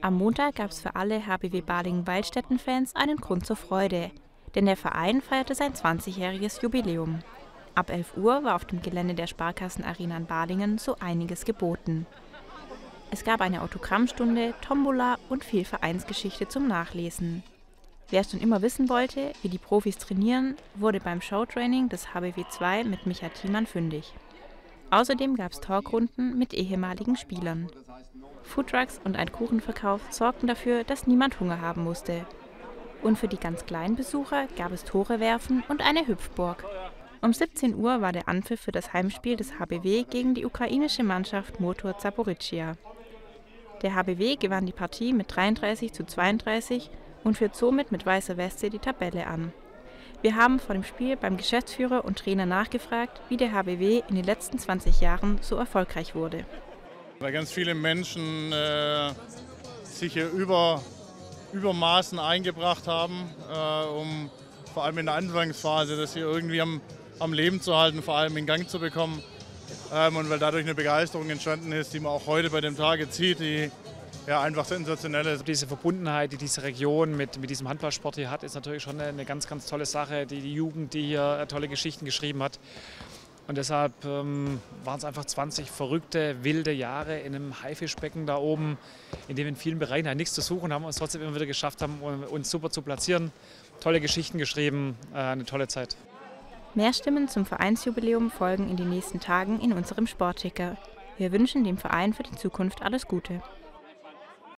Am Montag gab es für alle HBW Balingen-Waldstätten-Fans einen Grund zur Freude, denn der Verein feierte sein 20-jähriges Jubiläum. Ab 11 Uhr war auf dem Gelände der Sparkassenarena in Balingen so einiges geboten. Es gab eine Autogrammstunde, Tombola und viel Vereinsgeschichte zum Nachlesen. Wer schon immer wissen wollte, wie die Profis trainieren, wurde beim Showtraining des HBW 2 mit Micha Thiemann fündig. Außerdem gab es Talkrunden mit ehemaligen Spielern. Foodtrucks und ein Kuchenverkauf sorgten dafür, dass niemand Hunger haben musste. Und für die ganz kleinen Besucher gab es Tore werfen und eine Hüpfburg. Um 17 Uhr war der Anpfiff für das Heimspiel des HBW gegen die ukrainische Mannschaft Motor Zaporizhia. Der HBW gewann die Partie mit 33 zu 32 und führt somit mit weißer Weste die Tabelle an. Wir haben vor dem Spiel beim Geschäftsführer und Trainer nachgefragt, wie der HBW in den letzten 20 Jahren so erfolgreich wurde. Weil ganz viele Menschen äh, sich hier über, übermaßen eingebracht haben, äh, um vor allem in der Anfangsphase das hier irgendwie am, am Leben zu halten, vor allem in Gang zu bekommen. Ähm, und weil dadurch eine Begeisterung entstanden ist, die man auch heute bei dem Tage zieht, die ja, einfach sensationell ist. Diese Verbundenheit, die diese Region mit, mit diesem Handballsport hier hat, ist natürlich schon eine ganz, ganz tolle Sache. Die, die Jugend, die hier äh, tolle Geschichten geschrieben hat. Und deshalb ähm, waren es einfach 20 verrückte, wilde Jahre in einem Haifischbecken da oben, in dem in vielen Bereichen halt nichts zu suchen haben, und es trotzdem immer wieder geschafft haben, uns super zu platzieren. Tolle Geschichten geschrieben, äh, eine tolle Zeit. Mehr Stimmen zum Vereinsjubiläum folgen in den nächsten Tagen in unserem Sportticker. Wir wünschen dem Verein für die Zukunft alles Gute.